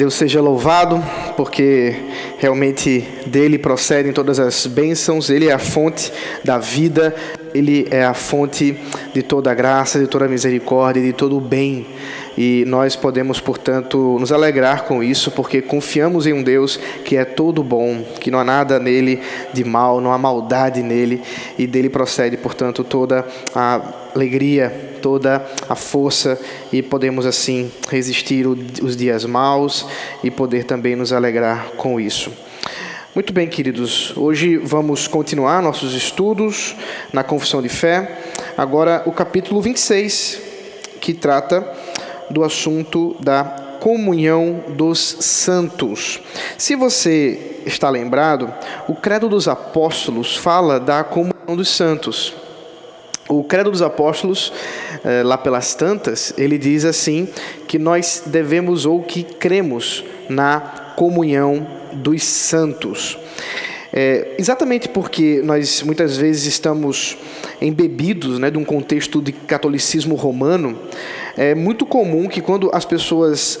Deus seja louvado, porque realmente dele procedem todas as bênçãos, ele é a fonte da vida, ele é a fonte de toda a graça, de toda a misericórdia, de todo o bem. E nós podemos, portanto, nos alegrar com isso, porque confiamos em um Deus que é todo bom, que não há nada nele de mal, não há maldade nele, e dele procede, portanto, toda a alegria, toda a força, e podemos assim resistir os dias maus e poder também nos alegrar com isso. Muito bem, queridos. Hoje vamos continuar nossos estudos na Confissão de Fé. Agora, o capítulo 26, que trata do assunto da comunhão dos santos. Se você está lembrado, o Credo dos Apóstolos fala da comunhão dos santos. O Credo dos Apóstolos, eh, lá pelas tantas, ele diz assim que nós devemos ou que cremos na comunhão dos santos. É, exatamente porque nós muitas vezes estamos embebidos né, de um contexto de catolicismo romano, é muito comum que quando as pessoas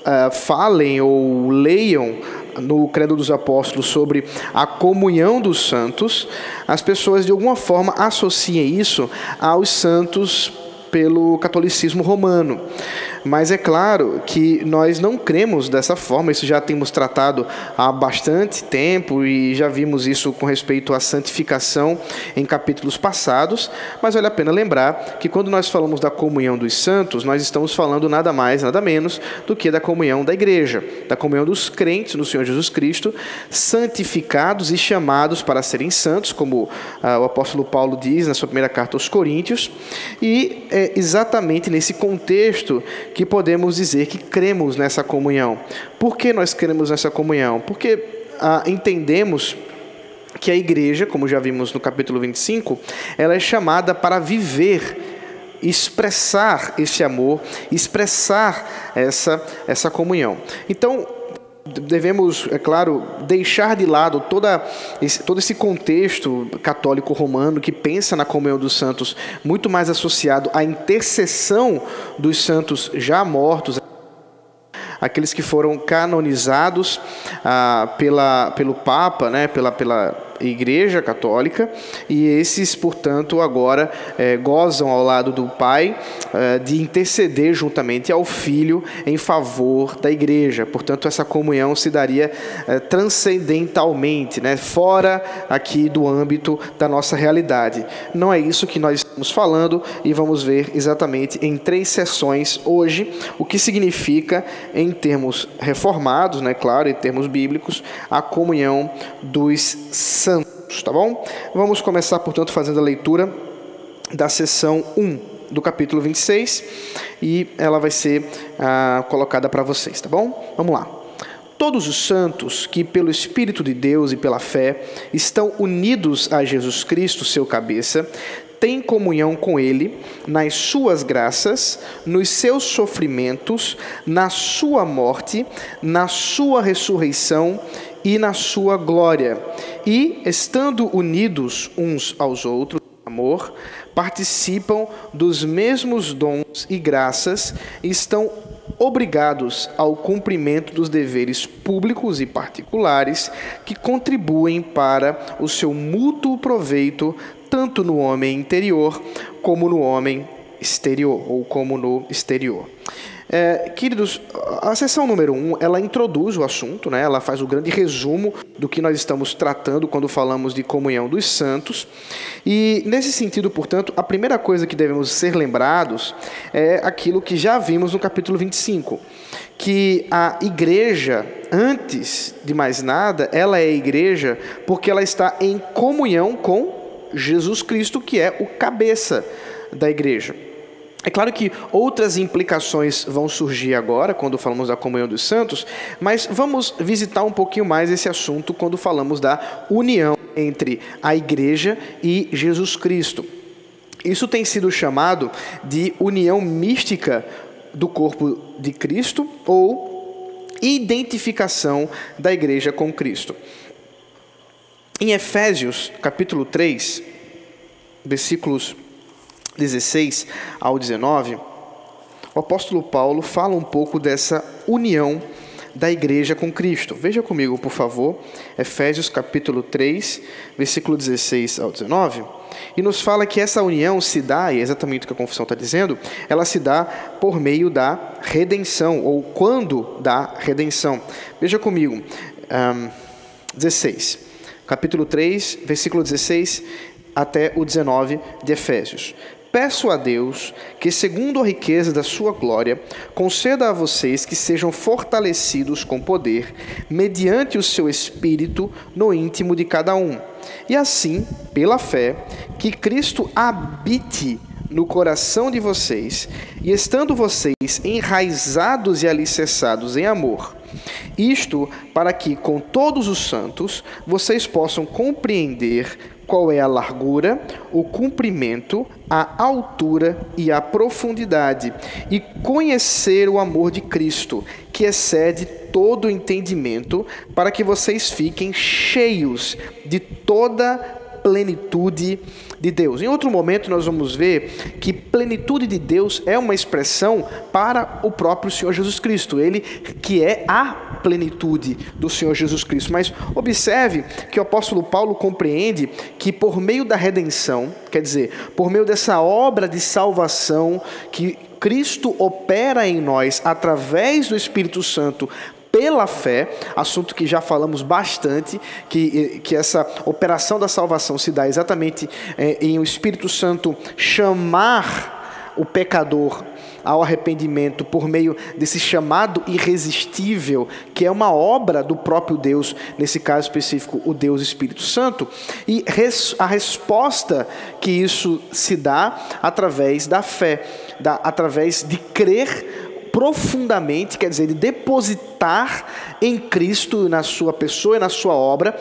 uh, falem ou leiam no Credo dos Apóstolos sobre a comunhão dos santos, as pessoas de alguma forma associem isso aos santos pelo catolicismo romano. Mas é claro que nós não cremos dessa forma, isso já temos tratado há bastante tempo e já vimos isso com respeito à santificação em capítulos passados, mas vale a pena lembrar que quando nós falamos da comunhão dos santos, nós estamos falando nada mais, nada menos do que da comunhão da igreja, da comunhão dos crentes no Senhor Jesus Cristo, santificados e chamados para serem santos, como ah, o apóstolo Paulo diz na sua primeira carta aos Coríntios, e é exatamente nesse contexto que podemos dizer que cremos nessa comunhão. Por que nós cremos nessa comunhão? Porque ah, entendemos que a igreja, como já vimos no capítulo 25, ela é chamada para viver expressar esse amor, expressar essa, essa comunhão. Então, devemos, é claro, deixar de lado toda esse, todo esse contexto católico romano que pensa na comunhão dos santos muito mais associado à intercessão dos santos já mortos, aqueles que foram canonizados ah, pela, pelo Papa, né, pela, pela Igreja Católica, e esses, portanto, agora é, gozam ao lado do Pai é, de interceder juntamente ao Filho em favor da Igreja. Portanto, essa comunhão se daria é, transcendentalmente, né, fora aqui do âmbito da nossa realidade. Não é isso que nós estamos falando e vamos ver exatamente em três sessões hoje o que significa, em termos reformados, né, claro, em termos bíblicos, a comunhão dos santos santos, tá bom? Vamos começar, portanto, fazendo a leitura da sessão 1 do capítulo 26 e ela vai ser ah, colocada para vocês, tá bom? Vamos lá. Todos os santos que, pelo Espírito de Deus e pela fé, estão unidos a Jesus Cristo, seu cabeça, têm comunhão com Ele nas suas graças, nos seus sofrimentos, na sua morte, na sua ressurreição e na sua glória. E, estando unidos uns aos outros, amor, participam dos mesmos dons e graças e estão obrigados ao cumprimento dos deveres públicos e particulares que contribuem para o seu mútuo proveito, tanto no homem interior como no homem exterior, ou como no exterior. É, queridos, a sessão número um, ela introduz o assunto, né? ela faz o grande resumo do que nós estamos tratando quando falamos de comunhão dos santos. E, nesse sentido, portanto, a primeira coisa que devemos ser lembrados é aquilo que já vimos no capítulo 25, que a igreja, antes de mais nada, ela é igreja porque ela está em comunhão com Jesus Cristo, que é o cabeça da igreja. É claro que outras implicações vão surgir agora, quando falamos da comunhão dos santos, mas vamos visitar um pouquinho mais esse assunto quando falamos da união entre a igreja e Jesus Cristo. Isso tem sido chamado de união mística do corpo de Cristo ou identificação da igreja com Cristo. Em Efésios, capítulo 3, versículos 16 ao 19, o apóstolo Paulo fala um pouco dessa união da igreja com Cristo. Veja comigo, por favor, Efésios capítulo 3, versículo 16 ao 19. E nos fala que essa união se dá, e é exatamente o que a confissão está dizendo, ela se dá por meio da redenção, ou quando da redenção. Veja comigo, um, 16, capítulo 3, versículo 16 até o 19 de Efésios. Peço a Deus que, segundo a riqueza da sua glória, conceda a vocês que sejam fortalecidos com poder, mediante o seu espírito no íntimo de cada um. E assim, pela fé, que Cristo habite no coração de vocês, e estando vocês enraizados e alicerçados em amor, isto para que, com todos os santos, vocês possam compreender qual é a largura, o comprimento, a altura e a profundidade, e conhecer o amor de Cristo, que excede todo o entendimento, para que vocês fiquem cheios de toda plenitude de Deus. Em outro momento, nós vamos ver que plenitude de Deus é uma expressão para o próprio Senhor Jesus Cristo, ele que é a plenitude do Senhor Jesus Cristo. Mas observe que o apóstolo Paulo compreende que por meio da redenção, quer dizer, por meio dessa obra de salvação que Cristo opera em nós através do Espírito Santo pela fé, assunto que já falamos bastante, que, que essa operação da salvação se dá exatamente é, em o Espírito Santo chamar o pecador ao arrependimento por meio desse chamado irresistível, que é uma obra do próprio Deus, nesse caso específico, o Deus Espírito Santo, e a resposta que isso se dá através da fé, da, através de crer profundamente, quer dizer, de depositar em Cristo, na sua pessoa e na sua obra,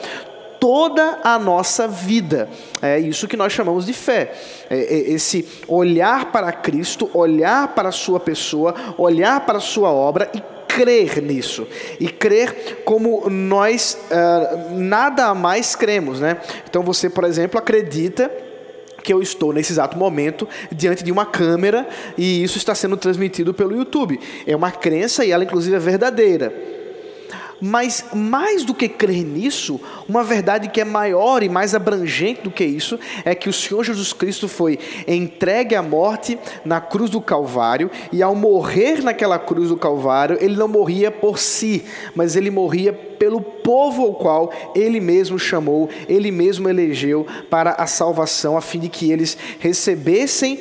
toda a nossa vida. É isso que nós chamamos de fé. É, é esse olhar para Cristo, olhar para a sua pessoa, olhar para a sua obra e crer nisso. E crer como nós uh, nada mais cremos. Né? Então você, por exemplo, acredita que eu estou nesse exato momento diante de uma câmera e isso está sendo transmitido pelo YouTube. É uma crença e ela inclusive é verdadeira. Mas mais do que crer nisso, uma verdade que é maior e mais abrangente do que isso é que o Senhor Jesus Cristo foi entregue à morte na cruz do Calvário e ao morrer naquela cruz do Calvário, ele não morria por si, mas ele morria pelo povo ao qual ele mesmo chamou, ele mesmo elegeu para a salvação, a fim de que eles recebessem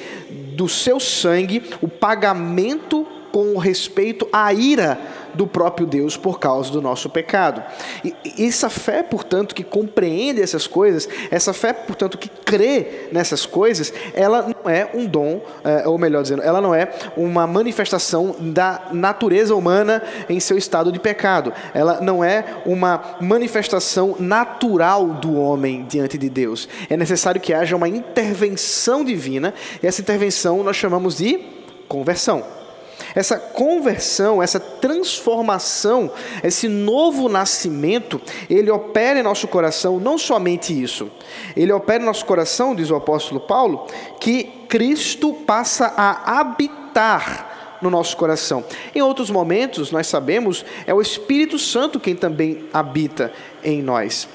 do seu sangue o pagamento com respeito à ira do próprio Deus por causa do nosso pecado. E essa fé, portanto, que compreende essas coisas, essa fé, portanto, que crê nessas coisas, ela não é um dom, é, ou melhor dizendo, ela não é uma manifestação da natureza humana em seu estado de pecado. Ela não é uma manifestação natural do homem diante de Deus. É necessário que haja uma intervenção divina, e essa intervenção nós chamamos de conversão. Essa conversão, essa transformação, esse novo nascimento, ele opera em nosso coração não somente isso, ele opera em nosso coração, diz o apóstolo Paulo, que Cristo passa a habitar no nosso coração. Em outros momentos, nós sabemos, é o Espírito Santo quem também habita em nós.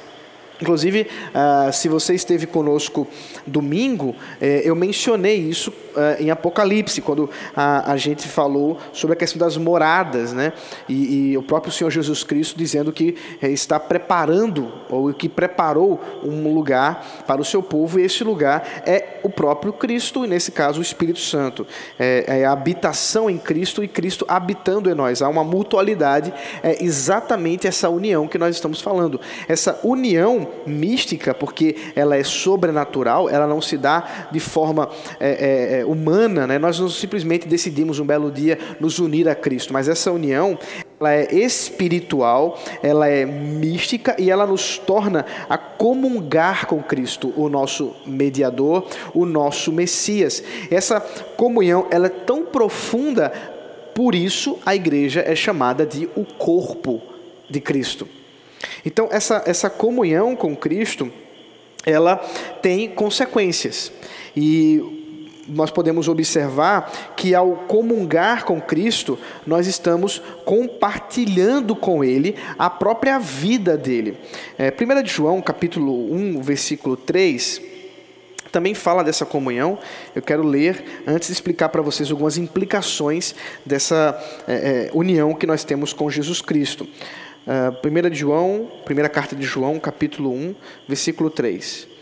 Inclusive, uh, se você esteve conosco domingo, eh, eu mencionei isso em Apocalipse, quando a, a, gente falou sobre a questão das moradas, né? E, e o próprio Senhor Jesus Cristo dizendo que eh, está preparando, ou que preparou um lugar para o seu povo, e esse lugar é o próprio Cristo, e nesse caso o Espírito Santo. É, é a habitação em Cristo e Cristo habitando em nós. Há uma mutualidade, é exatamente essa união que nós estamos falando. Essa união mística, porque ela é sobrenatural, ela não se dá de forma é, humana, né? nós não simplesmente decidimos um belo dia nos unir a Cristo, mas essa união ela é espiritual, ela é mística e ela nos torna a comungar com Cristo, o nosso mediador, o nosso Messias. Essa comunhão ela é tão profunda, por isso a igreja é chamada de o corpo de Cristo. Então, essa, essa comunhão com Cristo, ela tem consequências. E nós podemos observar que ao comungar com Cristo, nós estamos compartilhando com Ele a própria vida dele. É, 1 de João, capítulo 1, versículo 3, também fala dessa comunhão. Eu quero ler antes de explicar para vocês algumas implicações dessa é, é, união que nós temos com Jesus Cristo. Uh, 1 de João, primeira carta de João, capítulo 1, versículo 3.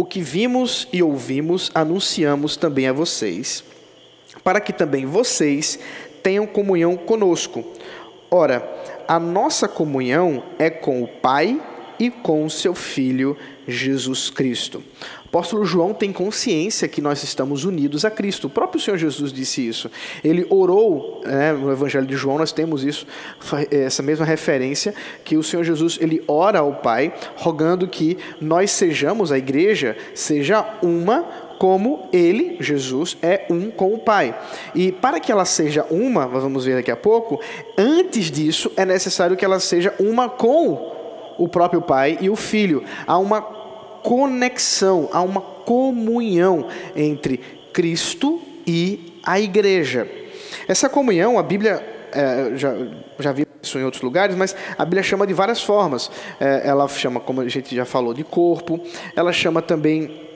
O que vimos e ouvimos, anunciamos também a vocês, para que também vocês tenham comunhão conosco. Ora, a nossa comunhão é com o Pai e com o seu Filho Jesus Cristo. Apóstolo João tem consciência que nós estamos unidos a Cristo. O próprio Senhor Jesus disse isso. Ele orou, né, no Evangelho de João nós temos isso, essa mesma referência, que o Senhor Jesus ele ora ao Pai, rogando que nós sejamos, a igreja, seja uma como ele, Jesus, é um com o Pai. E para que ela seja uma, nós vamos ver daqui a pouco, antes disso é necessário que ela seja uma com o próprio Pai e o Filho. Há uma conexão, há uma comunhão entre Cristo e a igreja. Essa comunhão, a Bíblia é, já, já vi isso em outros lugares, mas a Bíblia chama de várias formas. É, ela chama, como a gente já falou, de corpo, ela chama também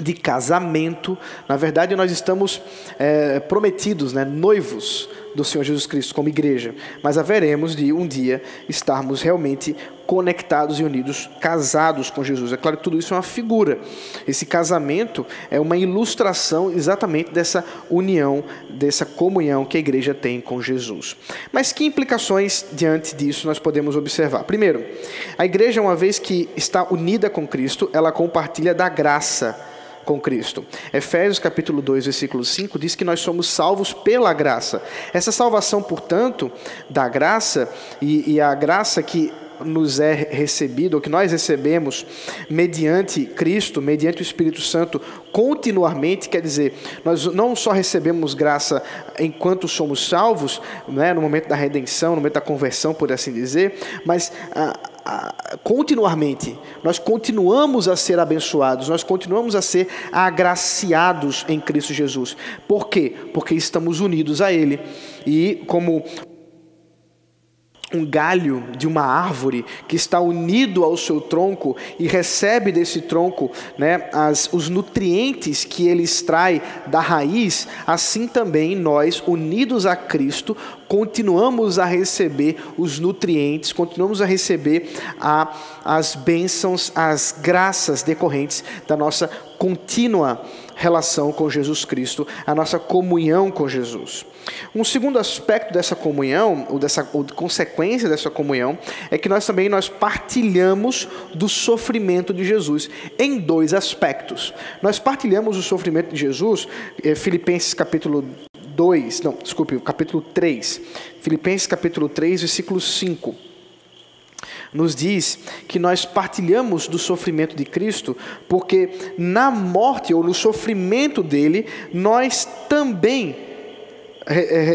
de casamento. Na verdade, nós estamos é, prometidos, né, noivos do Senhor Jesus Cristo como igreja, mas haveremos de um dia estarmos realmente conectados e unidos, casados com Jesus. É claro que tudo isso é uma figura. Esse casamento é uma ilustração exatamente dessa união, dessa comunhão que a igreja tem com Jesus. Mas que implicações diante disso nós podemos observar? Primeiro, a igreja, uma vez que está unida com Cristo, ela compartilha da graça com Cristo. Efésios capítulo 2, versículo 5 diz que nós somos salvos pela graça. Essa salvação, portanto, da graça e, e a graça que nos é recebido, ou que nós recebemos mediante Cristo, mediante o Espírito Santo, continuamente, quer dizer, nós não só recebemos graça enquanto somos salvos, né, no momento da redenção, no momento da conversão, por assim dizer, mas ah, continuamente, nós continuamos a ser abençoados, nós continuamos a ser agraciados em Cristo Jesus. Por quê? Porque estamos unidos a Ele. E como um galho de uma árvore que está unido ao seu tronco e recebe desse tronco né, as, os nutrientes que ele extrai da raiz, assim também nós, unidos a Cristo, continuamos a receber os nutrientes, continuamos a receber a, as bênçãos, as graças decorrentes da nossa contínua relação com Jesus Cristo, a nossa comunhão com Jesus. Um segundo aspecto dessa comunhão, ou dessa ou consequência dessa comunhão, é que nós também nós partilhamos do sofrimento de Jesus em dois aspectos. Nós partilhamos o sofrimento de Jesus, eh, Filipenses capítulo 2, não, desculpe, capítulo 3. Filipenses capítulo 3, versículo 5 nos diz que nós partilhamos do sofrimento de Cristo, porque na morte ou no sofrimento dele, nós também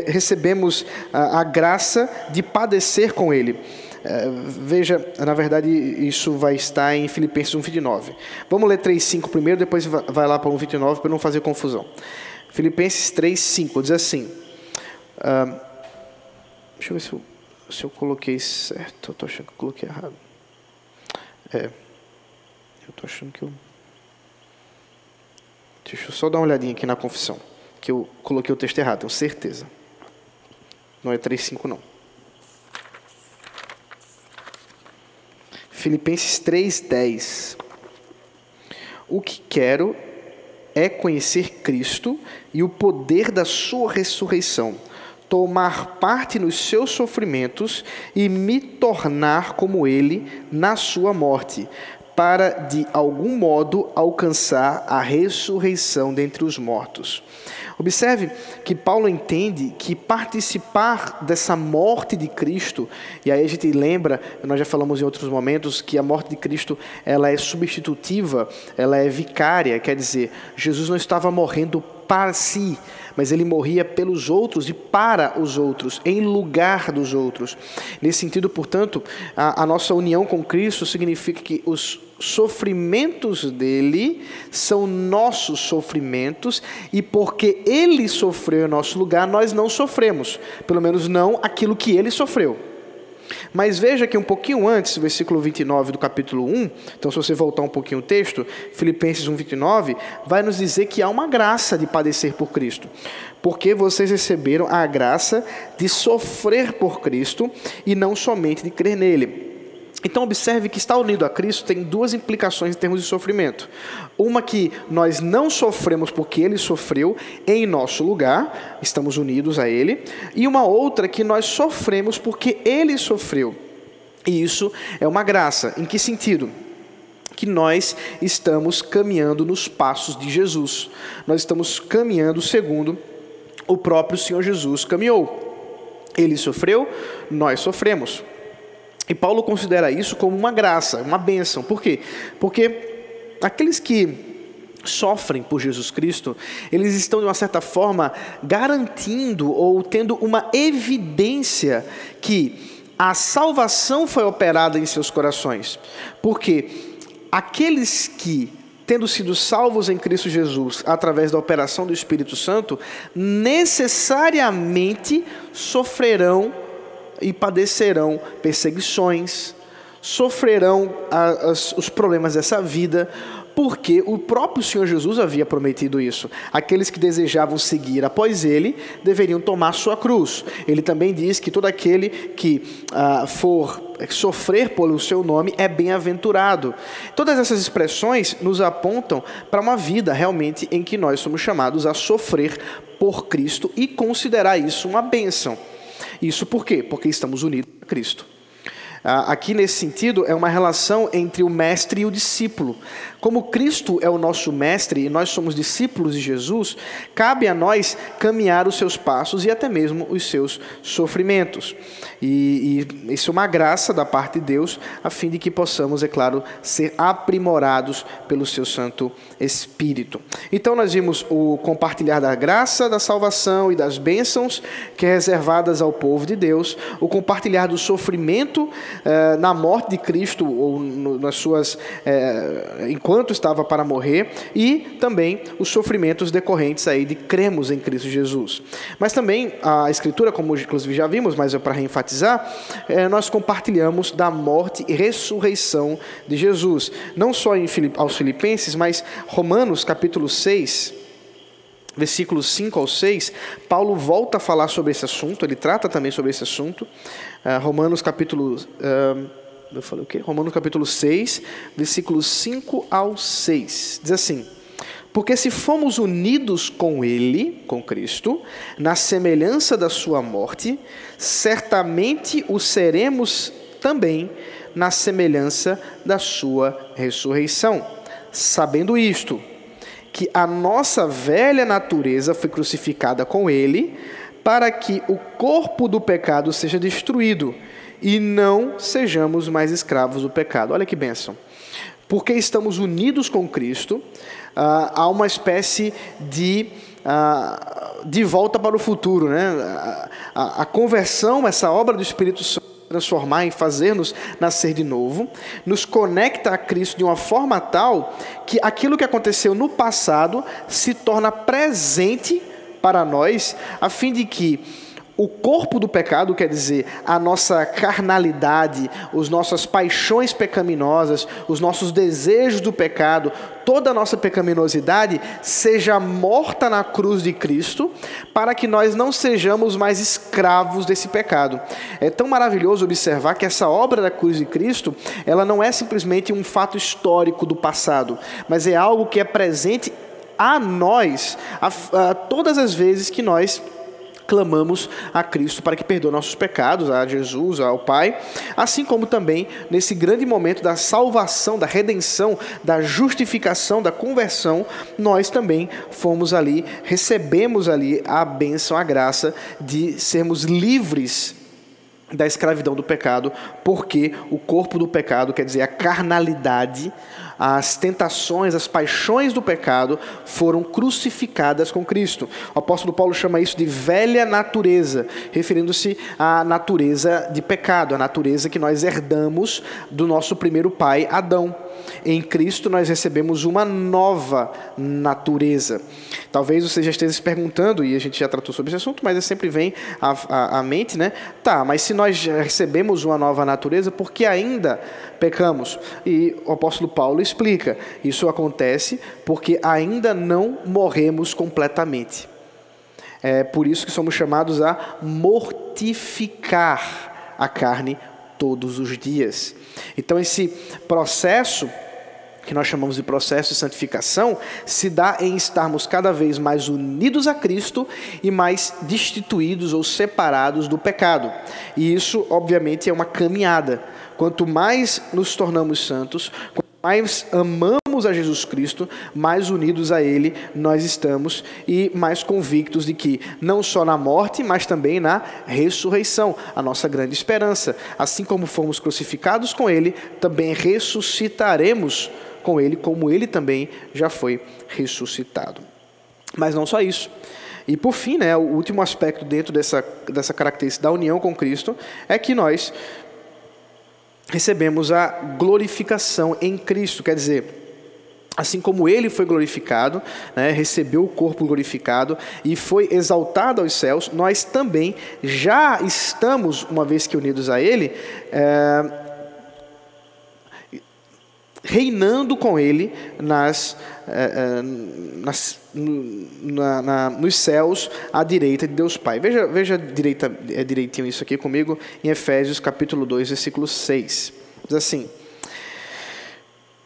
recebemos a, graça de padecer com ele. É, veja, na verdade, isso vai estar em Filipenses 1,29. Vamos ler 3,5 primeiro, depois vai lá para 1,29 para não fazer confusão. Filipenses 3,5 diz assim. Uh, deixa eu ver se eu, se eu coloquei certo. Eu estou achando que eu coloquei errado. É. Eu estou achando que eu. Deixa eu só dar uma olhadinha aqui na confissão. Que eu coloquei o texto errado, tenho certeza. Não é 3,5 não. Filipenses 3,10. O que quero é conhecer Cristo e o poder da sua ressurreição, tomar parte nos seus sofrimentos e me tornar como ele na sua morte, para de algum modo alcançar a ressurreição dentre os mortos. Observe que Paulo entende que participar dessa morte de Cristo, e aí a gente lembra, nós já falamos em outros momentos, que a morte de Cristo ela é substitutiva, ela é vicária, quer dizer, Jesus não estava morrendo para si, mas ele morria pelos outros e para os outros, em lugar dos outros. Nesse sentido, portanto, a, a nossa união com Cristo significa que os sofrimentos dele são nossos sofrimentos e porque ele sofreu em nosso lugar, nós não sofremos, pelo menos não aquilo que ele sofreu. Mas veja que um pouquinho antes, versículo 29 do capítulo 1, então se você voltar um pouquinho o texto, Filipenses 1, 29, vai nos dizer que há uma graça de padecer por Cristo. Porque vocês receberam a graça de sofrer por Cristo e não somente de crer nele. Então, observe que estar unido a Cristo tem duas implicações em termos de sofrimento. Uma que nós não sofremos porque Ele sofreu em nosso lugar, estamos unidos a Ele, e uma outra que nós sofremos porque Ele sofreu. E isso é uma graça. Em que sentido? Que nós estamos caminhando nos passos de Jesus. Nós estamos caminhando segundo o próprio Senhor Jesus caminhou. Ele sofreu, nós sofremos. E Paulo considera isso como uma graça, uma bênção. Por quê? Porque aqueles que sofrem por Jesus Cristo, eles estão de uma certa forma garantindo ou tendo uma evidência que a salvação foi operada em seus corações. Porque aqueles que tendo sido salvos em Cristo Jesus através da operação do Espírito Santo, necessariamente sofrerão e padecerão perseguições, sofrerão as, os problemas dessa vida, porque o próprio Senhor Jesus havia prometido isso. Aqueles que desejavam seguir após ele deveriam tomar sua cruz. Ele também diz que todo aquele que ah, for sofrer pelo seu nome é bem-aventurado. Todas essas expressões nos apontam para uma vida realmente em que nós somos chamados a sofrer por Cristo e considerar isso uma bênção. Isso por quê? Porque estamos unidos a Cristo. Ah, aqui, nesse sentido, é uma relação entre o mestre e o discípulo. Como Cristo é o nosso mestre e nós somos discípulos de Jesus, cabe a nós caminhar os seus passos e até mesmo os seus sofrimentos. E, e isso é uma graça da parte de Deus, a fim de que possamos, é claro, ser aprimorados pelo seu Santo Espírito. Então, nós vimos o compartilhar da graça, da salvação e das bênçãos que é reservadas ao povo de Deus, o compartilhar do sofrimento eh, na morte de Cristo ou no, nas suas. Eh, enquanto estava para morrer, e também os sofrimentos decorrentes aí de cremos em Cristo Jesus. Mas também a Escritura, como inclusive já vimos, mas é para reenfatizar, é, nós compartilhamos da morte e ressurreição de Jesus. Não só em Filip, aos Filipenses, mas Romanos capítulo 6, versículos 5 ao 6, Paulo volta a falar sobre esse assunto, ele trata também sobre esse assunto. Uh, Romanos capítulo. Uh, eu falei o quê? Romanos capítulo 6, versículos 5 ao 6. Diz assim: Porque se fomos unidos com Ele, com Cristo, na semelhança da Sua morte, certamente o seremos também na semelhança da Sua ressurreição. Sabendo isto, que a nossa velha natureza foi crucificada com Ele, para que o corpo do pecado seja destruído e não sejamos mais escravos do pecado. Olha que bênção. Porque estamos unidos com Cristo, ah, há uma espécie de, ah, de volta para o futuro. Né? A, a conversão, essa obra do Espírito Santo, transformar e fazer-nos nascer de novo, nos conecta a Cristo de uma forma tal que aquilo que aconteceu no passado se torna presente para nós, a fim de que o corpo do pecado, quer dizer, a nossa carnalidade, as nossas paixões pecaminosas, os nossos desejos do pecado, toda a nossa pecaminosidade seja morta na cruz de Cristo, para que nós não sejamos mais escravos desse pecado. É tão maravilhoso observar que essa obra da cruz de Cristo, ela não é simplesmente um fato histórico do passado, mas é algo que é presente a nós a, a todas as vezes que nós clamamos a Cristo para que perdoe nossos pecados, a Jesus, ao Pai, assim como também nesse grande momento da salvação, da redenção, da justificação, da conversão, nós também fomos ali, recebemos ali a bênção, a graça de sermos livres da escravidão do pecado, porque o corpo do pecado, quer dizer, a carnalidade, as tentações, as paixões do pecado foram crucificadas com Cristo. O apóstolo Paulo chama isso de velha natureza, referindo-se à natureza de pecado, a natureza que nós herdamos do nosso primeiro pai, Adão. Em Cristo nós recebemos uma nova natureza. Talvez você já esteja se perguntando, e a gente já tratou sobre esse assunto, mas sempre vem à, à, à mente, né? Tá, mas se nós recebemos uma nova natureza, por que ainda pecamos? E o apóstolo Paulo explica: isso acontece porque ainda não morremos completamente. É por isso que somos chamados a mortificar a carne todos os dias. Então, esse processo que nós chamamos de processo de santificação, se dá em estarmos cada vez mais unidos a Cristo e mais destituídos ou separados do pecado. E isso, obviamente, é uma caminhada. Quanto mais nos tornamos santos, mais amamos a Jesus Cristo, mais unidos a Ele nós estamos e mais convictos de que, não só na morte, mas também na ressurreição, a nossa grande esperança. Assim como fomos crucificados com Ele, também ressuscitaremos com ele, como ele também já foi ressuscitado. Mas não só isso. E por fim, né, o último aspecto dentro dessa, dessa característica da união com Cristo é que nós recebemos a glorificação em Cristo, quer dizer, assim como ele foi glorificado, né, recebeu o corpo glorificado e foi exaltado aos céus, nós também já estamos, uma vez que unidos a ele, é, reinando com ele nas, eh, eh, nas, na, na, nos céus à direita de Deus Pai. Veja, veja direita, é direitinho isso aqui comigo em Efésios capítulo 2, versículo 6. Diz assim.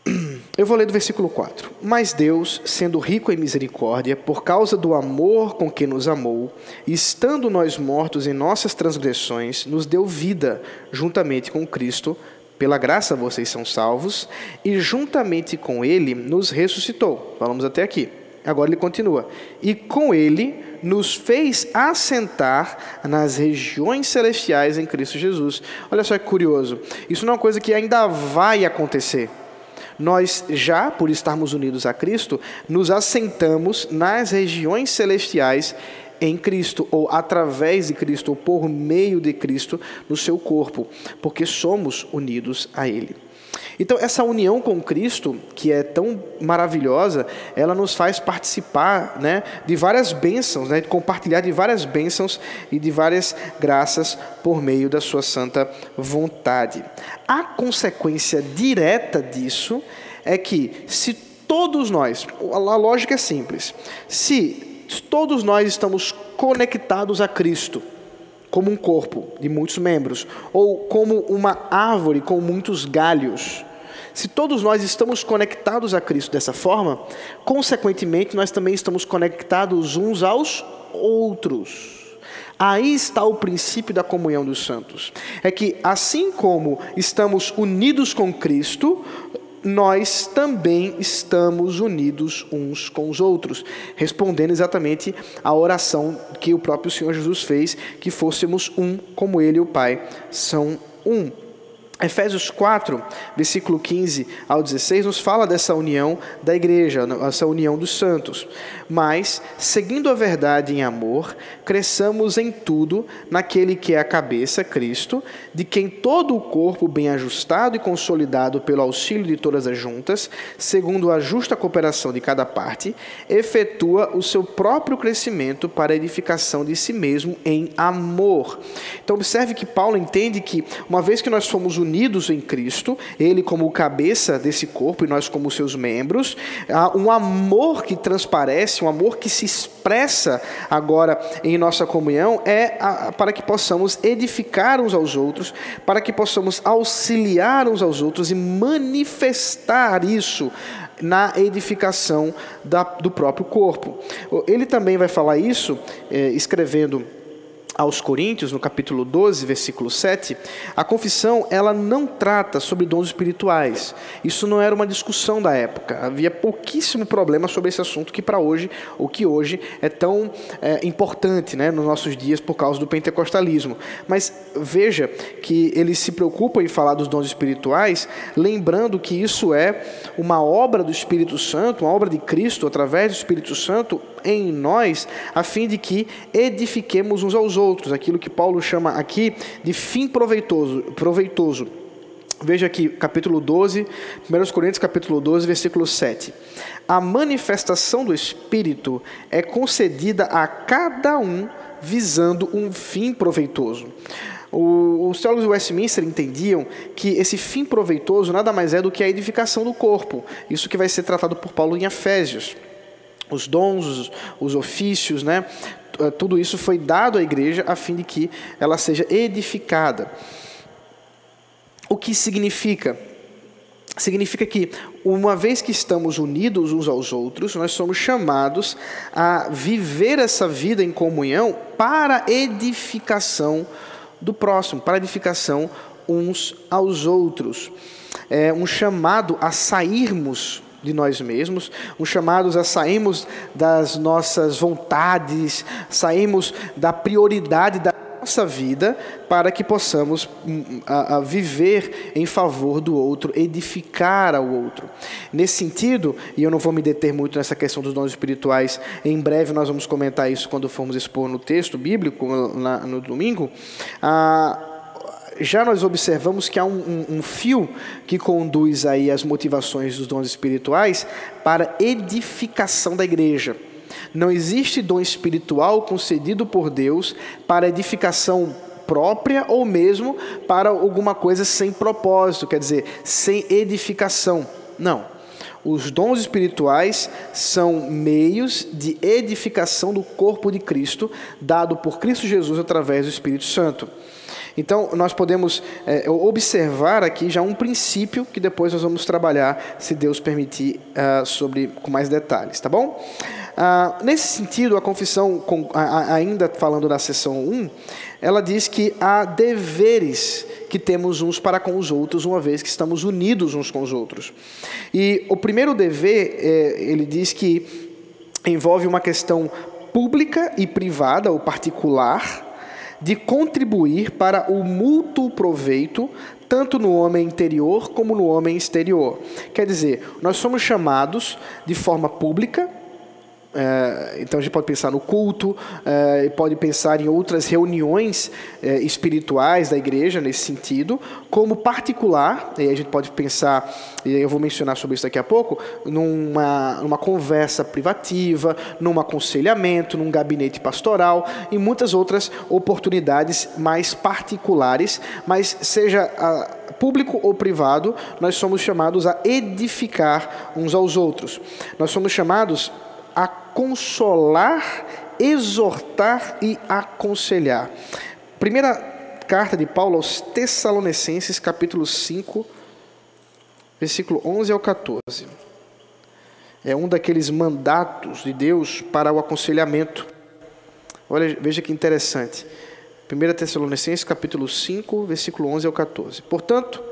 Eu vou ler do versículo 4. Mas Deus, sendo rico em misericórdia, por causa do amor com que nos amou, estando nós mortos em nossas transgressões, nos deu vida juntamente com Cristo pela graça vocês são salvos, e juntamente com Ele nos ressuscitou. Falamos até aqui. Agora ele continua. E com Ele nos fez assentar nas regiões celestiais em Cristo Jesus. Olha só que curioso. Isso não é uma coisa que ainda vai acontecer. Nós já, por estarmos unidos a Cristo, nos assentamos nas regiões celestiais em Cristo, ou através de Cristo, ou por meio de Cristo no seu corpo, porque somos unidos a Ele. Então, essa união com Cristo, que é tão maravilhosa, ela nos faz participar né, de várias bênçãos, né, de compartilhar de várias bênçãos e de várias graças por meio da Sua santa vontade. A consequência direta disso é que, se todos nós, a lógica é simples, se todos nós estamos conectados a Cristo, como um corpo de muitos membros, ou como uma árvore com muitos galhos. Se todos nós estamos conectados a Cristo dessa forma, consequentemente nós também estamos conectados uns aos outros. Aí está o princípio da comunhão dos santos. É que assim como estamos unidos com Cristo, nós também estamos unidos uns com os outros, respondendo exatamente à oração que o próprio Senhor Jesus fez, que fôssemos um como Ele e o Pai são um. Efésios 4, versículo 15 ao 16, nos fala dessa união da igreja, essa união dos santos. Mas, seguindo a verdade em amor, cresçamos em tudo naquele que é a cabeça, Cristo, de quem todo o corpo, bem ajustado e consolidado pelo auxílio de todas as juntas, segundo a justa cooperação de cada parte, efetua o seu próprio crescimento para a edificação de si mesmo em amor. Então, observe que Paulo entende que, uma vez que nós fomos unidos em Cristo, Ele como cabeça desse corpo e nós como seus membros, um amor que transparece, um amor que se expressa agora em nossa comunhão, é para que possamos edificar uns aos outros, para que possamos auxiliar uns aos outros e manifestar isso na edificação da, do próprio corpo. Ele também vai falar isso, é, escrevendo aos Coríntios, no capítulo 12, versículo 7, a confissão ela não trata sobre dons espirituais. Isso não era uma discussão da época. Havia pouquíssimo problema sobre esse assunto que para hoje, o que hoje é tão é, importante né, nos nossos dias por causa do pentecostalismo. Mas veja que eles se preocupam em falar dos dons espirituais, lembrando que isso é uma obra do Espírito Santo, uma obra de Cristo através do Espírito Santo em nós, a fim de que edifiquemos uns aos outros, aquilo que Paulo chama aqui de fim proveitoso. proveitoso. Veja aqui, capítulo 12, 1 Coríntios, capítulo 12, versículo 7. A manifestação do Espírito é concedida a cada um visando um fim proveitoso. Os teólogos de Westminster entendiam que esse fim proveitoso nada mais é do que a edificação do corpo. Isso que vai ser tratado por Paulo em Efésios os dons, os, os ofícios, né? Eh, tudo isso foi dado à igreja a fim de que ela seja edificada. O que significa? Significa que, uma vez que estamos unidos uns aos outros, nós somos chamados a viver essa vida em comunhão para edificação do próximo, para edificação uns aos outros. É um chamado a sairmos de nós mesmos, um chamados a sairmos das nossas vontades, sairmos da prioridade da nossa vida para que possamos hum, a, a viver em favor do outro, edificar ao outro. Nesse sentido, e eu não vou me deter muito nessa questão dos dons espirituais, em breve nós vamos comentar isso quando formos expor no texto bíblico, na, no domingo. Ah, já nós observamos que há um, um, um, fio que conduz aí as motivações dos dons espirituais para edificação da igreja. Não existe dom espiritual concedido por Deus para edificação própria ou mesmo para alguma coisa sem propósito, quer dizer, sem edificação. Não. Os dons espirituais são meios de edificação do corpo de Cristo, dado por Cristo Jesus através do Espírito Santo. Então, nós podemos é, observar aqui já um princípio que depois nós vamos trabalhar, se Deus permitir, uh, sobre, com mais detalhes, tá bom? Uh, nesse sentido, a confissão, com, a, ainda falando na seção 1, ela diz que há deveres que temos uns para com os outros, uma vez que estamos unidos uns com os outros. E o primeiro dever, é, ele diz que envolve uma questão pública e privada, ou particular, de contribuir para o mútuo proveito, tanto no homem interior como no homem exterior. Quer dizer, nós somos chamados de forma pública é, então a gente pode pensar no culto, é, pode pensar em outras reuniões é, espirituais da igreja nesse sentido, como particular, e a gente pode pensar, e eu vou mencionar sobre isso daqui a pouco, numa, numa conversa privativa, num aconselhamento, num gabinete pastoral, e muitas outras oportunidades mais particulares, mas seja a, público ou privado, nós somos chamados a edificar uns aos outros. Nós somos chamados a consolar, exortar e aconselhar. Primeira carta de Paulo aos Tessalonicenses, capítulo 5, versículo 11 ao 14. É um daqueles mandatos de Deus para o aconselhamento. Olha, veja que interessante. 1 Tessalonicenses, capítulo 5, versículo 11 ao 14. Portanto,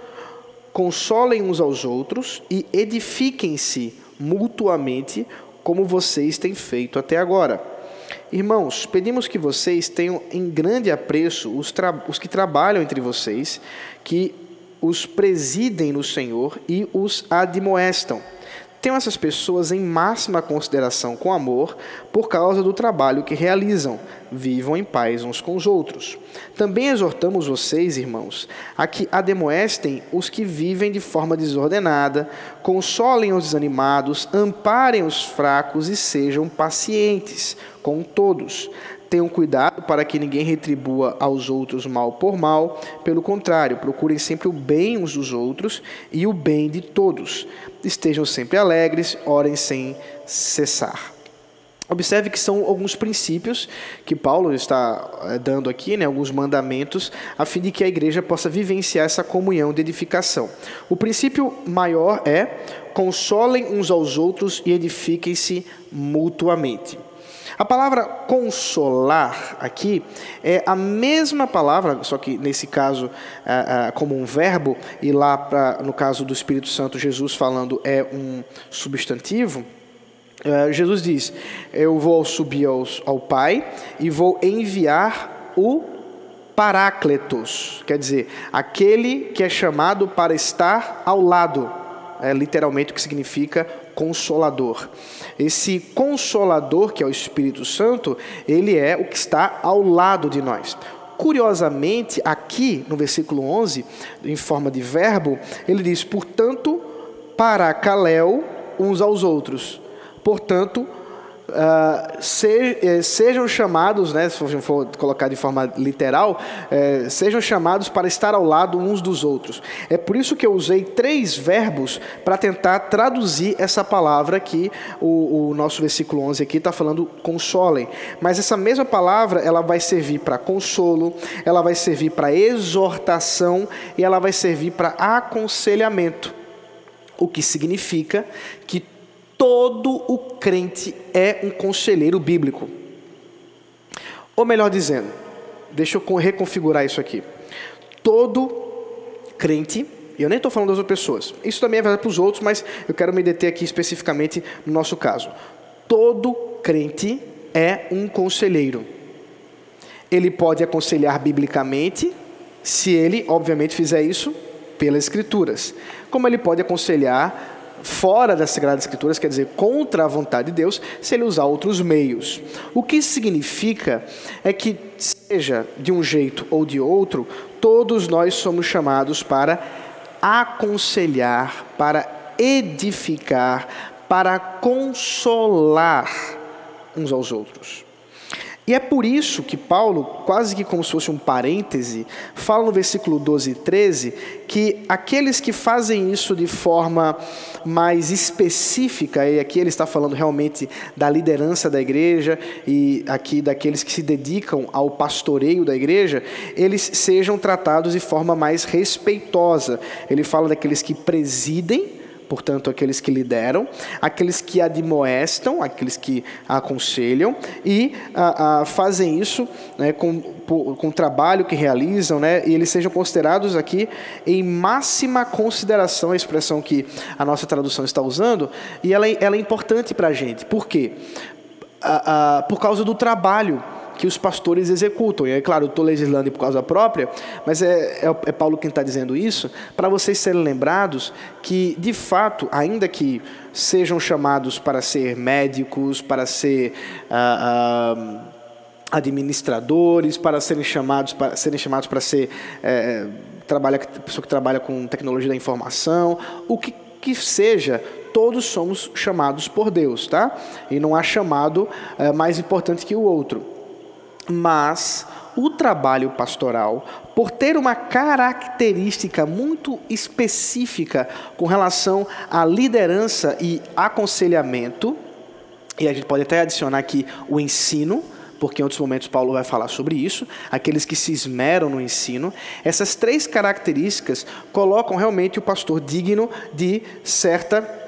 consolem uns aos outros e edifiquem-se mutuamente, como vocês têm feito até agora. Irmãos, pedimos que vocês tenham em grande apreço os, os que trabalham entre vocês, que os presidem no Senhor e os admoestam. Tenham essas pessoas em máxima consideração com amor por causa do trabalho que realizam. Vivam em paz uns com os outros. Também exortamos vocês, irmãos, a que ademoestem os que vivem de forma desordenada, consolem os desanimados, amparem os fracos e sejam pacientes com todos. Tenham cuidado para que ninguém retribua aos outros mal por mal. Pelo contrário, procurem sempre o bem uns dos outros e o bem de todos. Estejam sempre alegres, orem sem cessar. Observe que são alguns princípios que Paulo está eh, dando aqui, né, alguns mandamentos, a fim de que a igreja possa vivenciar essa comunhão de edificação. O princípio maior é consolem uns aos outros e edifiquem-se mutuamente. A palavra consolar aqui é a mesma palavra, só que nesse caso é, é, como um verbo, e lá pra, no caso do Espírito Santo, Jesus falando é um substantivo. É, Jesus diz: Eu vou subir aos, ao Pai e vou enviar o Parácletos, quer dizer, aquele que é chamado para estar ao lado, é literalmente o que significa consolador. Esse consolador, que é o Espírito Santo, ele é o que está ao lado de nós. Curiosamente, aqui no versículo 11, em forma de verbo, ele diz: portanto, para Caléu uns aos outros. Portanto, uh, se, eh, sejam chamados, né, se for colocar de forma literal, eh, sejam chamados para estar ao lado uns dos outros. É por isso que eu usei três verbos para tentar traduzir essa palavra que o, o nosso versículo 11 aqui está falando consolem. Mas essa mesma palavra ela vai servir para consolo, ela vai servir para exortação e ela vai servir para aconselhamento. O que significa que todo o crente é um conselheiro bíblico. Ou melhor dizendo, deixa eu reconfigurar isso aqui. Todo crente, e eu nem estou falando das outras pessoas, isso também é verdade para os outros, mas eu quero me deter aqui especificamente no nosso caso. Todo crente é um conselheiro. Ele pode aconselhar biblicamente, se ele, obviamente, fizer isso pelas Escrituras. Como ele pode aconselhar fora das Sagradas Escrituras, quer dizer, contra a vontade de Deus, se ele usar outros meios. O que significa é que, seja de um jeito ou de outro, todos nós somos chamados para aconselhar, para edificar, para consolar uns aos outros. E é por isso que Paulo, quase que como se fosse um parêntese, fala no versículo 12 e 13 que aqueles que fazem isso de forma mais específica, e aqui ele está falando realmente da liderança da igreja e aqui daqueles que se dedicam ao pastoreio da igreja, eles sejam tratados de forma mais respeitosa. Ele fala daqueles que presidem portanto, aqueles que lideram, aqueles que admoestam, aqueles que aconselham e a, a, fazem isso né, com, com o trabalho que realizam, né, e eles sejam considerados aqui em máxima consideração, a expressão que a nossa tradução está usando, e ela, é, ela é importante para a gente. Por quê? A, a, por causa do trabalho que os pastores executam. E é claro, eu estou legislando por causa própria, mas é, é, é Paulo quem está dizendo isso, para vocês serem lembrados que, de fato, ainda que sejam chamados para ser médicos, para ser. Ah, ah, administradores para serem chamados para serem chamados para ser é, trabalha pessoa que trabalha com tecnologia da informação o que que seja todos somos chamados por Deus tá e não há chamado é, mais importante que o outro mas o trabalho pastoral, por ter uma característica muito específica com relação à liderança e aconselhamento, e a gente pode até adicionar aqui o ensino, porque em outros momentos Paulo vai falar sobre isso, aqueles que se esmeram no ensino. Essas três características colocam realmente o pastor digno de certa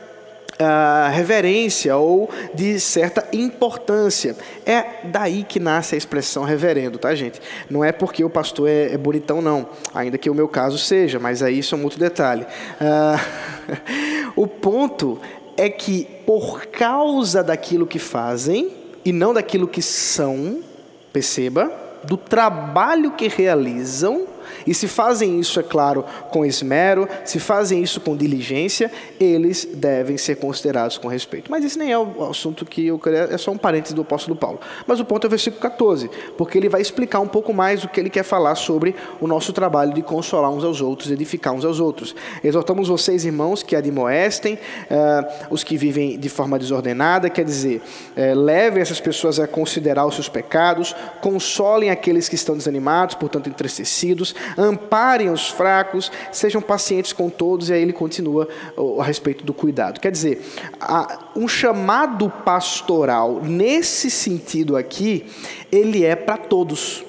uh, reverência ou de certa importância. É daí que nasce a expressão reverendo, tá, gente? Não é porque o pastor é, é bonitão, não. Ainda que o meu caso seja, mas aí isso é muito detalhe. Uh, o ponto é que, por causa daquilo que fazem e não daquilo que são, perceba, do trabalho que realizam, e se fazem isso, é claro, com esmero, se fazem isso com diligência, eles devem ser considerados com respeito. Mas esse nem é o assunto que eu queria, é só um parênteses do apóstolo Paulo. Mas o ponto é o versículo 14, porque ele vai explicar um pouco mais o que ele quer falar sobre o nosso trabalho de consolar uns aos outros, edificar uns aos outros. Exortamos vocês, irmãos, que admoestem uh, os que vivem de forma desordenada, quer dizer, uh, levem essas pessoas a considerar os seus pecados, consolem aqueles que estão desanimados, portanto entristecidos, amparem os fracos, sejam pacientes com todos, e aí ele continua a respeito do cuidado. Quer dizer, um chamado pastoral, nesse sentido aqui, ele é para todos.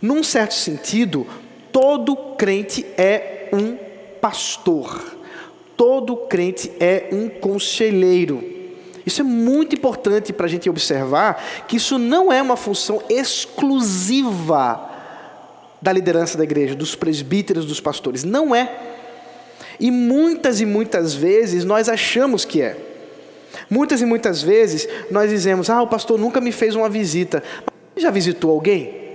Num certo sentido, todo crente é um pastor, todo crente é um conselheiro. Isso é muito importante para a gente observar que isso não é uma função exclusiva da liderança da igreja, dos presbíteros, dos pastores. Não é. E muitas e muitas vezes nós achamos que é. Muitas e muitas vezes nós dizemos: Ah, o pastor nunca me fez uma visita. Mas já visitou alguém?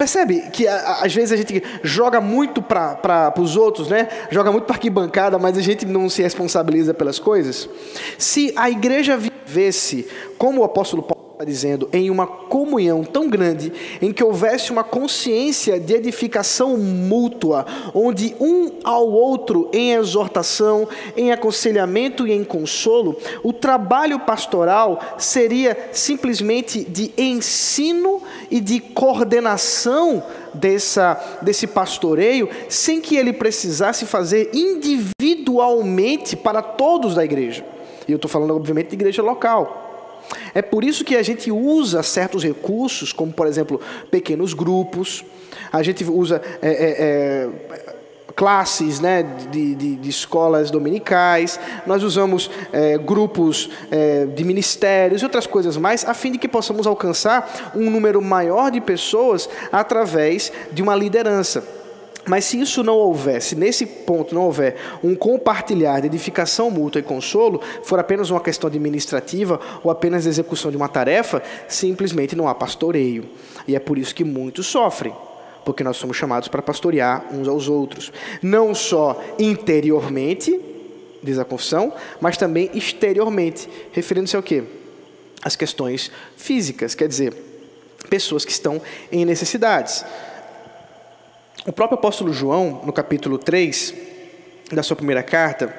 Percebe que às vezes a gente joga muito para os outros, né? Joga muito para arquibancada, mas a gente não se responsabiliza pelas coisas. Se a igreja vivesse como o apóstolo Paulo está dizendo, em uma comunhão tão grande, em que houvesse uma consciência de edificação mútua, onde um ao outro, em exortação, em aconselhamento e em consolo, o trabalho pastoral seria simplesmente de ensino e de coordenação dessa, desse pastoreio, sem que ele precisasse fazer individualmente para todos da igreja. E eu estou falando, obviamente, de igreja local. É por isso que a gente usa certos recursos, como por exemplo pequenos grupos, a gente usa é, é, é, classes né, de, de, de, escolas dominicais, nós usamos é, grupos é, de ministérios e outras coisas mais, a fim de que possamos alcançar um número maior de pessoas através de uma liderança. Mas se isso não houver, se nesse ponto não houver um compartilhar de edificação mútua e consolo, for apenas uma questão administrativa ou apenas execução de uma tarefa, simplesmente não há pastoreio. E é por isso que muitos sofrem, porque nós somos chamados para pastorear uns aos outros, não só interiormente, diz a confissão, mas também exteriormente, referindo-se ao quê? As questões físicas, quer dizer, pessoas que estão em necessidades. O próprio apóstolo João, no capítulo 3 da sua primeira carta,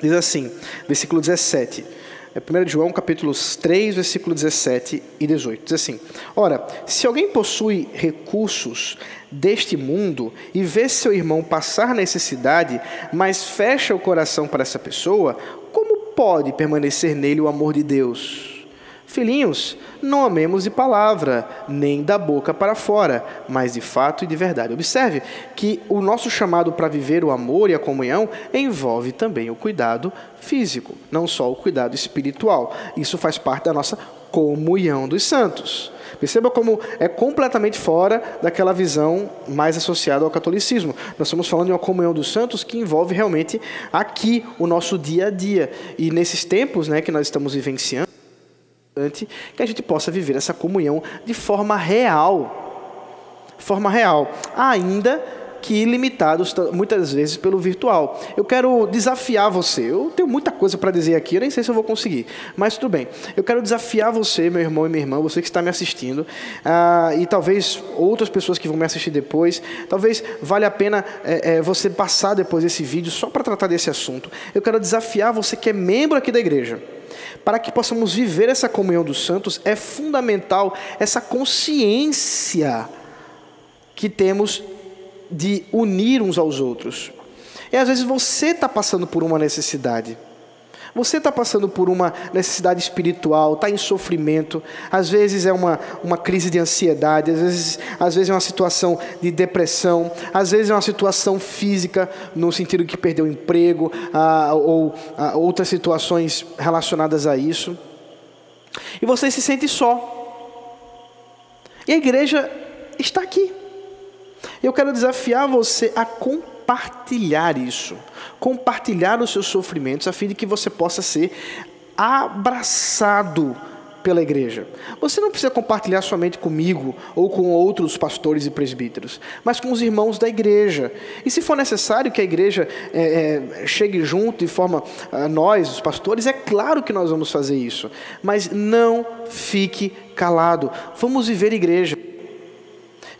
diz assim, versículo 17. É 1 João, capítulo 3, versículo 17 e 18. Diz assim: Ora, se alguém possui recursos deste mundo e vê seu irmão passar necessidade, mas fecha o coração para essa pessoa, como pode permanecer nele o amor de Deus? Filhinhos, não amemos de palavra, nem da boca para fora, mas de fato e de verdade. Observe que o nosso chamado para viver o amor e a comunhão envolve também o cuidado físico, não só o cuidado espiritual. Isso faz parte da nossa comunhão dos santos. Perceba como é completamente fora daquela visão mais associada ao catolicismo. Nós estamos falando de uma comunhão dos santos que envolve realmente aqui o nosso dia a dia. E nesses tempos né, que nós estamos vivenciando, que a gente possa viver essa comunhão de forma real. Forma real, ainda que limitados muitas vezes pelo virtual. Eu quero desafiar você. Eu tenho muita coisa para dizer aqui, eu nem sei se eu vou conseguir, mas tudo bem. Eu quero desafiar você, meu irmão e minha irmã, você que está me assistindo, uh, e talvez outras pessoas que vão me assistir depois. Talvez valha a pena é, é, você passar depois desse vídeo só para tratar desse assunto. Eu quero desafiar você que é membro aqui da igreja para que possamos viver essa comunhão dos santos, é fundamental essa consciência que temos de unir uns aos outros. E às vezes você está passando por uma necessidade. Você está passando por uma necessidade espiritual, está em sofrimento, às vezes é uma, uma crise de ansiedade, às vezes, às vezes é uma situação de depressão, às vezes é uma situação física, no sentido que perdeu o emprego, ah, ou ah, outras situações relacionadas a isso. E você se sente só. E a igreja está aqui. Eu quero desafiar você a compartilhar isso compartilhar os seus sofrimentos, a fim de que você possa ser abraçado pela igreja. Você não precisa compartilhar somente comigo ou com outros pastores e presbíteros, mas com os irmãos da igreja. E se for necessário que a igreja é, é, chegue junto de forma a nós, os pastores, é claro que nós vamos fazer isso. Mas não fique calado. Vamos viver igreja.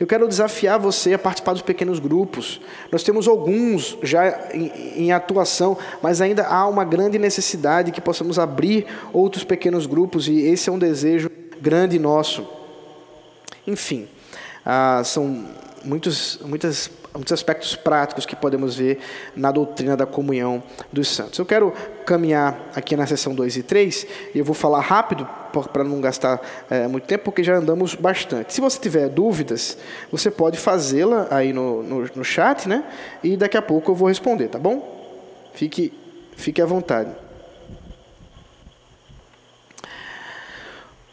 Eu quero desafiar você a participar dos pequenos grupos. Nós temos alguns já em, em, atuação, mas ainda há uma grande necessidade que possamos abrir outros pequenos grupos, e esse é um desejo grande nosso. Enfim, ah, são muitos, muitas muitos aspectos práticos que podemos ver na doutrina da comunhão dos santos. Eu quero caminhar aqui na seção 2 e 3 e eu vou falar rápido para não gastar é, muito tempo, porque já andamos bastante. Se você tiver dúvidas, você pode fazê-la aí no, no, no chat, né? E daqui a pouco eu vou responder, tá bom? Fique, fique à vontade.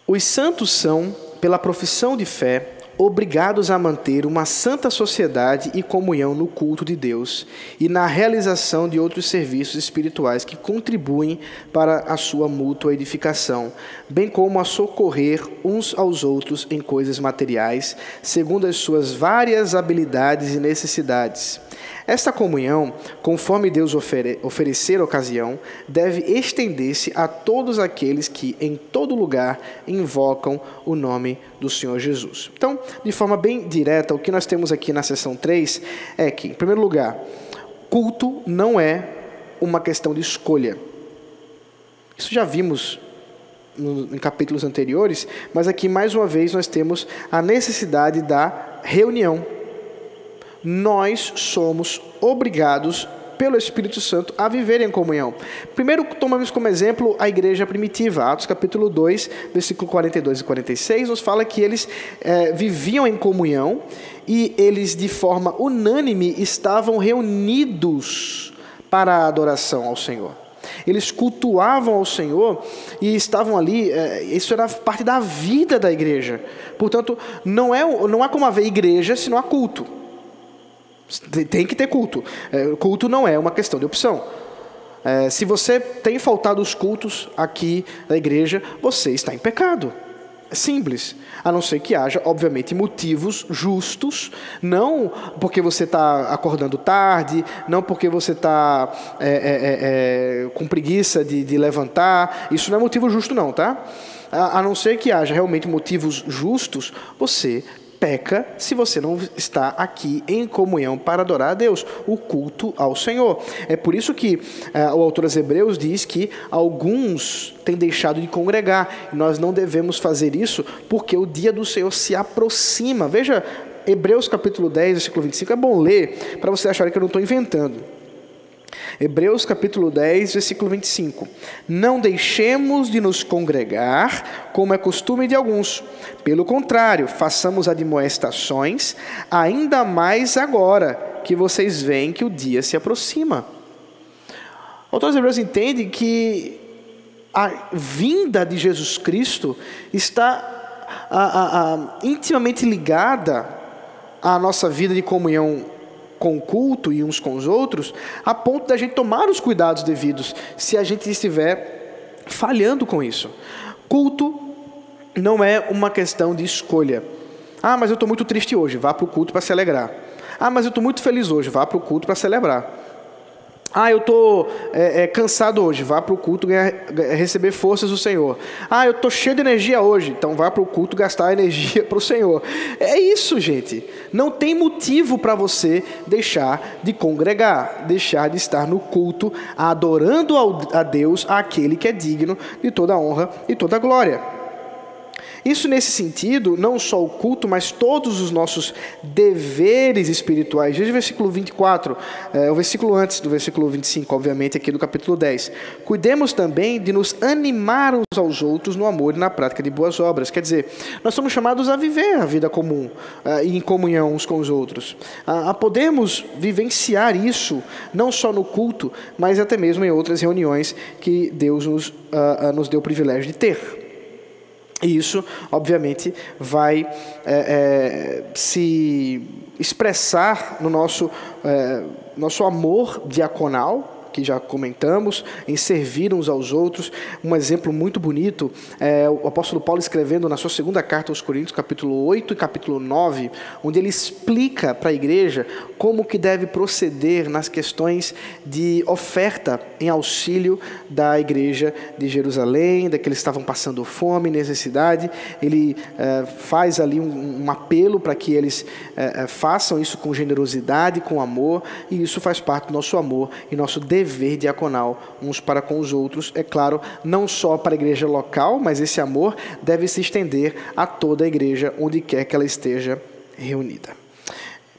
Os santos são, pela profissão de fé, obrigados a manter uma santa sociedade e comunhão no culto de Deus e na realização de outros serviços espirituais que contribuem para a sua mútua edificação, bem como a socorrer uns aos outros em coisas materiais, segundo as suas várias habilidades e necessidades. Esta comunhão, conforme Deus ofere oferecer ocasião, deve estender-se a todos aqueles que, em todo lugar, invocam o nome do Senhor Jesus. Então, de forma bem direta, o que nós temos aqui na seção 3 é que, em primeiro lugar, culto não é uma questão de escolha. Isso já vimos em capítulos anteriores, mas aqui mais uma vez nós temos a necessidade da reunião nós somos obrigados pelo Espírito Santo a viver em comunhão. Primeiro, tomamos como exemplo a igreja primitiva. Atos capítulo 2, versículo 42 e 46, nos fala que eles é, viviam em comunhão e eles, de forma unânime, estavam reunidos para a adoração ao Senhor. Eles cultuavam ao Senhor e estavam ali, é, isso era parte da vida da igreja. Portanto, não, é, não há como haver igreja se não há culto. Tem que ter culto. É, culto não é uma questão de opção. É, se você tem faltado os cultos aqui na igreja, você está em pecado. É simples. A não ser que haja, obviamente, motivos justos, não porque você está acordando tarde, não porque você está é, é, é, é, com preguiça de, de, levantar. Isso não é motivo justo, não, tá? A, a não ser que haja realmente motivos justos, você peca se você não está aqui em comunhão para adorar a Deus, o culto ao Senhor. É por isso que é, o autor aos Hebreus diz que alguns têm deixado de congregar. Nós não devemos fazer isso porque o dia do Senhor se aproxima. Veja Hebreus capítulo 10, versículo 25. É bom ler para você achar que eu não estou inventando. Hebreus capítulo 10, versículo 25. Não deixemos de nos congregar, como é costume de alguns. Pelo contrário, façamos admoestações, ainda mais agora que vocês veem que o dia se aproxima. Autores hebreus entendem que a vinda de Jesus Cristo está a, a, a, intimamente ligada à nossa vida de comunhão com o culto e uns com os outros, a ponto da gente tomar os cuidados devidos se a gente estiver falhando com isso. Culto não é uma questão de escolha. Ah, mas eu estou muito triste hoje, vá para o culto para se alegrar. Ah, mas eu estou muito feliz hoje, vá para o culto para celebrar. Ah, eu estou é, é, cansado hoje, vá para o culto ganhar, receber forças do Senhor. Ah, eu estou cheio de energia hoje, então vá para o culto gastar energia para o Senhor. É isso, gente. Não tem motivo para você deixar de congregar, deixar de estar no culto, adorando a Deus, aquele que é digno de toda honra e toda glória. Isso, nesse sentido, não só o culto, mas todos os nossos deveres espirituais. Veja o versículo 24, é, o versículo antes do versículo 25, obviamente, aqui do capítulo 10. Cuidemos também de nos animar uns aos outros no amor e na prática de boas obras. Quer dizer, nós somos chamados a viver a vida comum uh, e em comunhão uns com os outros. Uh, a podermos vivenciar isso, não só no culto, mas até mesmo em outras reuniões que Deus nos, nos deu o privilégio de ter. E isso, obviamente, vai é, é, se expressar no nosso, é, nosso amor diaconal, que já comentamos, em servir uns aos outros. Um exemplo muito bonito é o apóstolo Paulo escrevendo na sua segunda carta aos Coríntios, capítulo 8 e capítulo 9, onde ele explica para a igreja como que deve proceder nas questões de oferta em auxílio da igreja de Jerusalém, daqueles que estavam passando fome, necessidade. Ele é, faz ali um, um apelo para que eles é, façam isso com generosidade, com amor, e isso faz parte do nosso amor e nosso dever dever diaconal uns para com os outros, é claro, não só para a igreja local, mas esse amor deve se estender a toda a igreja, onde quer que ela esteja reunida.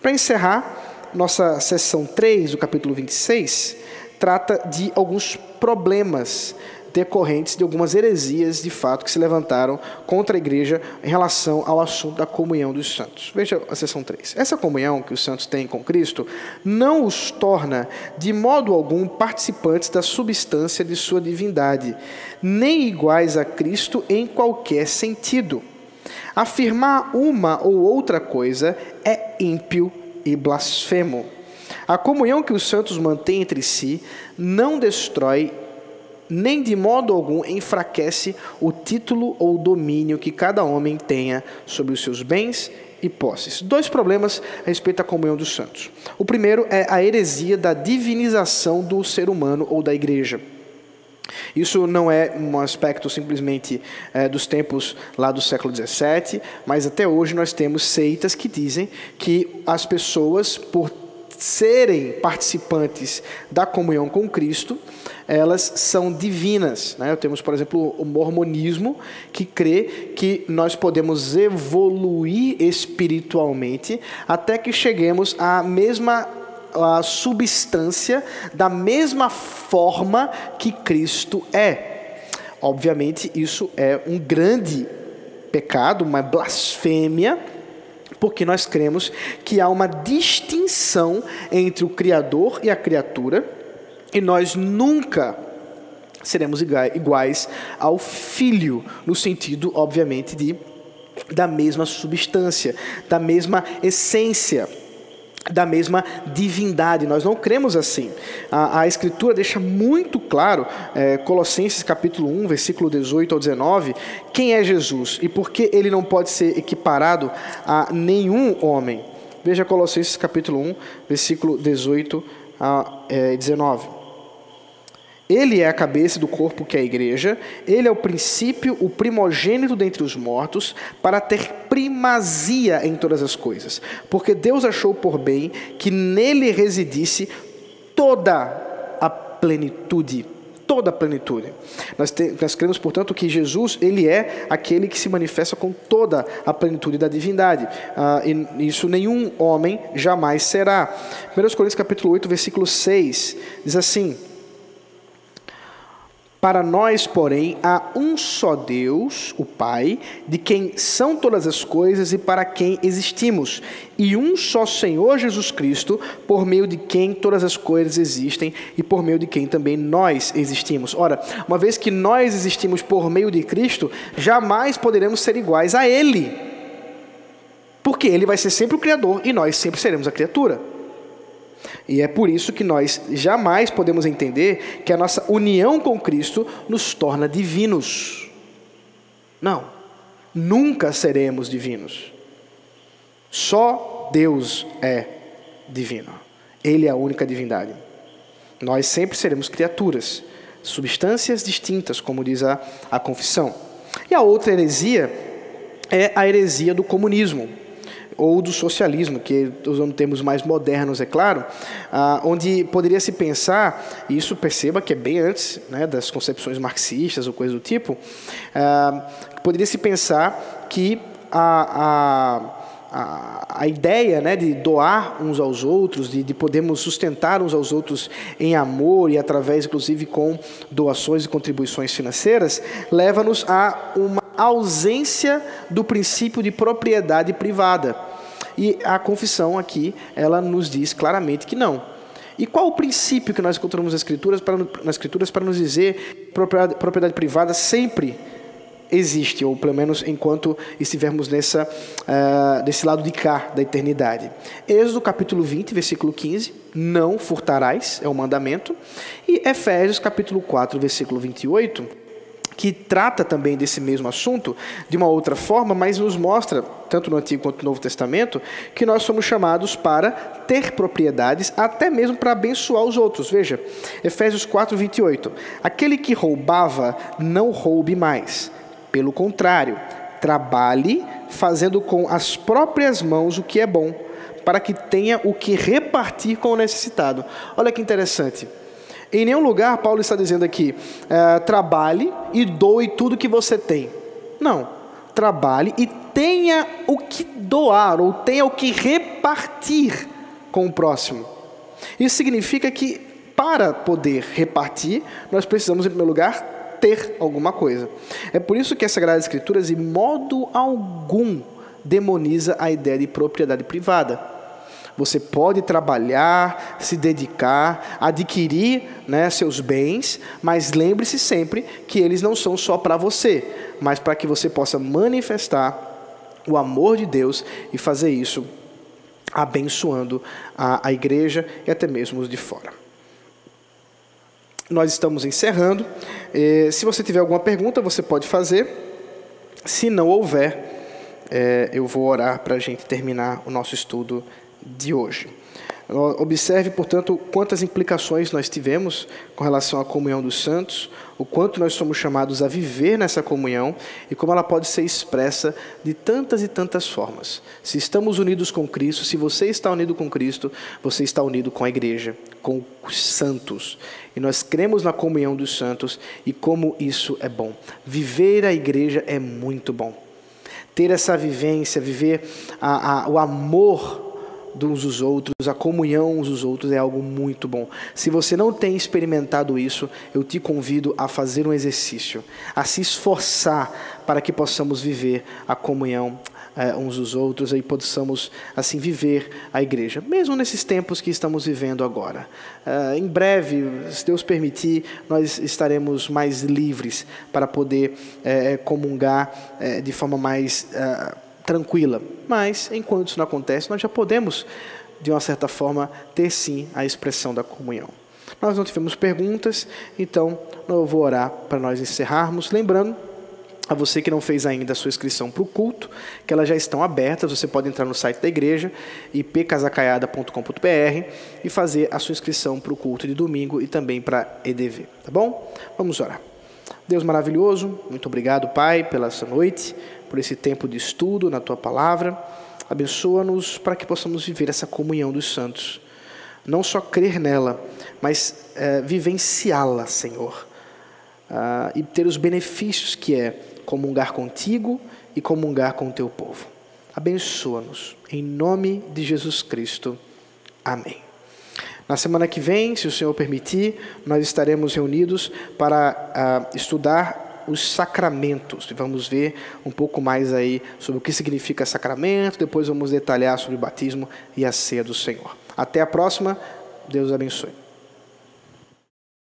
Para encerrar, nossa sessão 3 do capítulo 26 trata de alguns problemas decorrentes de algumas heresias de fato que se levantaram contra a igreja em relação ao assunto da comunhão dos santos. Veja a seção 3. Essa comunhão que os santos têm com Cristo não os torna de modo algum participantes da substância de sua divindade, nem iguais a Cristo em qualquer sentido. Afirmar uma ou outra coisa é ímpio e blasfemo. A comunhão que os santos mantêm entre si não destrói nem de modo algum enfraquece o título ou domínio que cada homem tenha sobre os seus bens e posses. Dois problemas a respeito da comunhão dos santos. O primeiro é a heresia da divinização do ser humano ou da igreja. Isso não é um aspecto simplesmente é, dos tempos lá do século XVII, mas até hoje nós temos seitas que dizem que as pessoas, por serem participantes da comunhão com Cristo, elas são divinas. Né? Temos, por exemplo, o mormonismo, que crê que nós podemos evoluir espiritualmente até que cheguemos à mesma a substância, da mesma forma que Cristo é. Obviamente, isso é um grande pecado, uma blasfêmia porque nós cremos que há uma distinção entre o Criador e a criatura, e nós nunca seremos iguais ao Filho, no sentido, obviamente, de da mesma substância, da mesma essência da mesma divindade. Nós não cremos assim. A, a Escritura deixa muito claro, é, Colossenses capítulo 1, versículo 18 ao 19, quem é Jesus e por que ele não pode ser equiparado a nenhum homem. Veja Colossenses capítulo 1, versículo 18 a é, 19. Ele é a cabeça do corpo que é a igreja, ele é o princípio, o primogênito dentre os mortos, para ter primazia em todas as coisas. Porque Deus achou por bem que nele residisse toda a plenitude. Toda a plenitude. Nós, te, nós cremos, portanto, que Jesus ele é aquele que se manifesta com toda a plenitude da divindade. Ah, e isso nenhum homem jamais será. 1 Coríntios capítulo 8, versículo 6, diz assim. Para nós, porém, há um só Deus, o Pai, de quem são todas as coisas e para quem existimos, e um só Senhor Jesus Cristo, por meio de quem todas as coisas existem e por meio de quem também nós existimos. Ora, uma vez que nós existimos por meio de Cristo, jamais poderemos ser iguais a Ele, porque Ele vai ser sempre o Criador e nós sempre seremos a criatura. E é por isso que nós jamais podemos entender que a nossa união com Cristo nos torna divinos. Não, nunca seremos divinos. Só Deus é divino. Ele é a única divindade. Nós sempre seremos criaturas, substâncias distintas, como diz a, a confissão. E a outra heresia é a heresia do comunismo ou do socialismo, que usando termos mais modernos, é claro, ah, onde poderia se pensar, e isso perceba que é bem antes né, das concepções marxistas ou coisa do tipo, ah, poderia se pensar que a, a, a, a ideia né, de doar uns aos outros, de, de podermos sustentar uns aos outros em amor e através, inclusive, com doações e contribuições financeiras, leva-nos a uma ausência do princípio de propriedade privada. E a confissão aqui, ela nos diz claramente que não. E qual o princípio que nós encontramos nas escrituras para, nas escrituras para nos dizer propriedade, propriedade privada sempre existe, ou pelo menos enquanto estivermos nessa, uh, desse lado de cá da eternidade. Êxodo capítulo 20, versículo 15, não furtarás, é o mandamento. E Efésios capítulo 4, versículo 28, que trata também desse mesmo assunto de uma outra forma, mas nos mostra, tanto no Antigo quanto no Novo Testamento, que nós somos chamados para ter propriedades, até mesmo para abençoar os outros. Veja, Efésios 4, 28. Aquele que roubava, não roube mais. Pelo contrário, trabalhe fazendo com as próprias mãos o que é bom, para que tenha o que repartir com o necessitado. Olha que interessante. Em nenhum lugar Paulo está dizendo aqui, é, trabalhe e doe tudo que você tem. Não. Trabalhe e tenha o que doar, ou tenha o que repartir com o próximo. Isso significa que, para poder repartir, nós precisamos, em primeiro lugar, ter alguma coisa. É por isso que as Sagradas Escrituras, de modo algum, demoniza a ideia de propriedade privada. Você pode trabalhar, se dedicar, adquirir né, seus bens, mas lembre-se sempre que eles não são só para você, mas para que você possa manifestar o amor de Deus e fazer isso abençoando a, a igreja e até mesmo os de fora. Nós estamos encerrando. Se você tiver alguma pergunta, você pode fazer. Se não houver, eh, eu vou orar para a gente terminar o nosso estudo de hoje. Observe, portanto, quantas implicações nós tivemos com relação à comunhão dos santos, o quanto nós somos chamados a viver nessa comunhão e como ela pode ser expressa de tantas e tantas formas. Se estamos unidos com Cristo, se você está unido com Cristo, você está unido com a igreja, com os santos. E nós cremos na comunhão dos santos e como isso é bom. Viver a igreja é muito bom. Ter essa vivência, viver a, a, o amor uns dos outros, a comunhão uns dos outros é algo muito bom. Se você não tem experimentado isso, eu te convido a fazer um exercício, a se esforçar para que possamos viver a comunhão eh, uns dos outros e possamos assim viver a igreja, mesmo nesses tempos que estamos vivendo agora. Uh, em breve, se Deus permitir, nós estaremos mais livres para poder eh, comungar de forma mais tranquila. Mas, enquanto isso não acontece, nós já podemos, de uma certa forma, ter sim a expressão da comunhão. Nós não tivemos perguntas, então eu vou orar para nós encerrarmos. Lembrando a você que não fez ainda a sua inscrição para o culto, que elas já estão abertas, você pode entrar no site da igreja, ipcasacaiada.com.br e fazer a sua inscrição para o culto de domingo e também para EDV, tá bom? Vamos orar. Deus maravilhoso, muito obrigado, Pai, pela essa noite por esse tempo de estudo na tua palavra. Abençoa-nos para que possamos viver essa comunhão dos santos. Não só crer nela, mas é, vivenciá-la, Senhor. Ah, e ter os benefícios que é comungar contigo e comungar com o teu povo. Abençoa-nos. Em nome de Jesus Cristo. Amém. Na semana que vem, se o Senhor permitir, nós estaremos reunidos para uh, estudar os sacramentos. Vamos ver um pouco mais aí sobre o que significa sacramento, depois vamos detalhar sobre o batismo e a ceia do Senhor. Até a próxima, Deus abençoe.